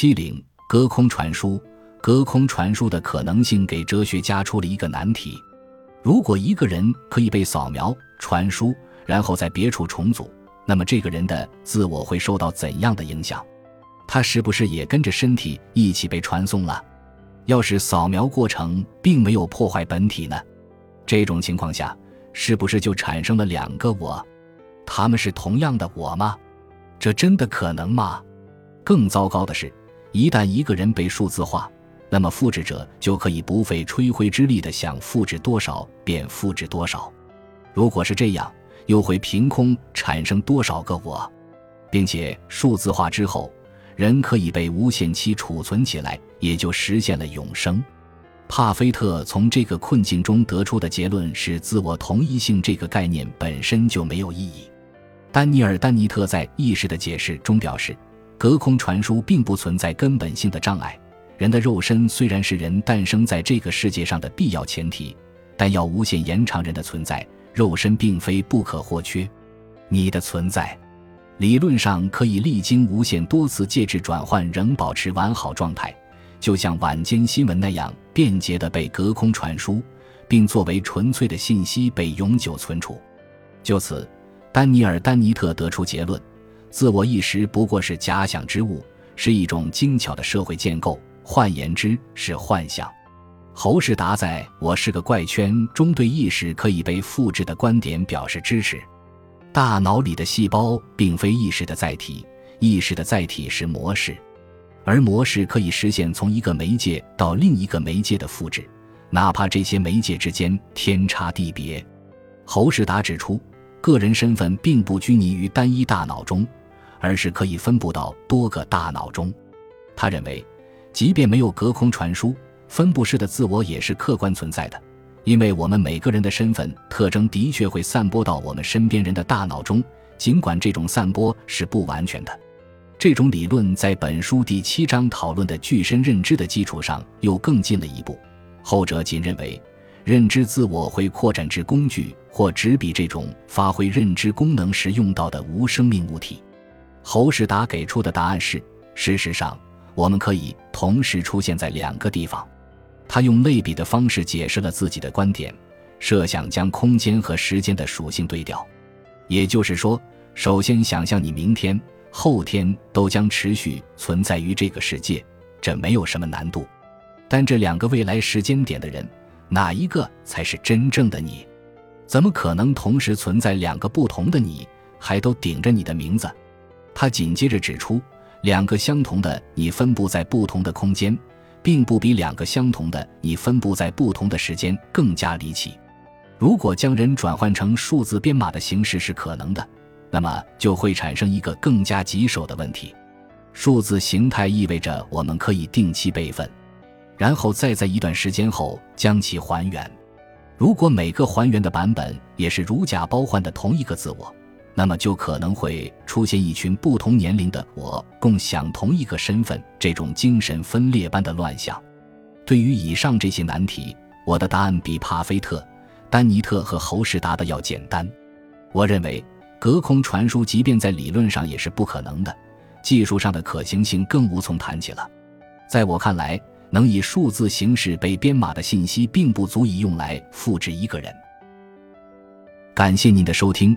七零隔空传输，隔空传输的可能性给哲学家出了一个难题：如果一个人可以被扫描、传输，然后在别处重组，那么这个人的自我会受到怎样的影响？他是不是也跟着身体一起被传送了？要是扫描过程并没有破坏本体呢？这种情况下，是不是就产生了两个我？他们是同样的我吗？这真的可能吗？更糟糕的是，一旦一个人被数字化，那么复制者就可以不费吹灰之力的想复制多少便复制多少。如果是这样，又会凭空产生多少个我？并且数字化之后，人可以被无限期储存起来，也就实现了永生。帕菲特从这个困境中得出的结论是：自我同一性这个概念本身就没有意义。丹尼尔·丹尼特在《意识的解释》中表示，隔空传输并不存在根本性的障碍。人的肉身虽然是人诞生在这个世界上的必要前提，但要无限延长人的存在，肉身并非不可或缺。你的存在，理论上可以历经无限多次介质转换，仍保持完好状态，就像晚间新闻那样便捷地被隔空传输，并作为纯粹的信息被永久存储。就此。丹尼尔·丹尼特得出结论：自我意识不过是假想之物，是一种精巧的社会建构，换言之是幻想。侯世达在《我是个怪圈》中对意识可以被复制的观点表示支持。大脑里的细胞并非意识的载体，意识的载体是模式，而模式可以实现从一个媒介到另一个媒介的复制，哪怕这些媒介之间天差地别。侯世达指出。个人身份并不拘泥于单一大脑中，而是可以分布到多个大脑中。他认为，即便没有隔空传输，分布式的自我也是客观存在的，因为我们每个人的身份特征的确会散播到我们身边人的大脑中，尽管这种散播是不完全的。这种理论在本书第七章讨论的具身认知的基础上又更进了一步，后者仅认为。认知自我会扩展至工具或纸笔这种发挥认知功能时用到的无生命物体。侯世达给出的答案是：事实上，我们可以同时出现在两个地方。他用类比的方式解释了自己的观点，设想将空间和时间的属性对调。也就是说，首先想象你明天、后天都将持续存在于这个世界，这没有什么难度。但这两个未来时间点的人。哪一个才是真正的你？怎么可能同时存在两个不同的你，还都顶着你的名字？他紧接着指出，两个相同的你分布在不同的空间，并不比两个相同的你分布在不同的时间更加离奇。如果将人转换成数字编码的形式是可能的，那么就会产生一个更加棘手的问题：数字形态意味着我们可以定期备份。然后再在一段时间后将其还原。如果每个还原的版本也是如假包换的同一个自我，那么就可能会出现一群不同年龄的我共享同一个身份这种精神分裂般的乱象。对于以上这些难题，我的答案比帕菲特、丹尼特和侯世达的要简单。我认为，隔空传输即便在理论上也是不可能的，技术上的可行性更无从谈起了。在我看来。能以数字形式被编码的信息，并不足以用来复制一个人。感谢您的收听，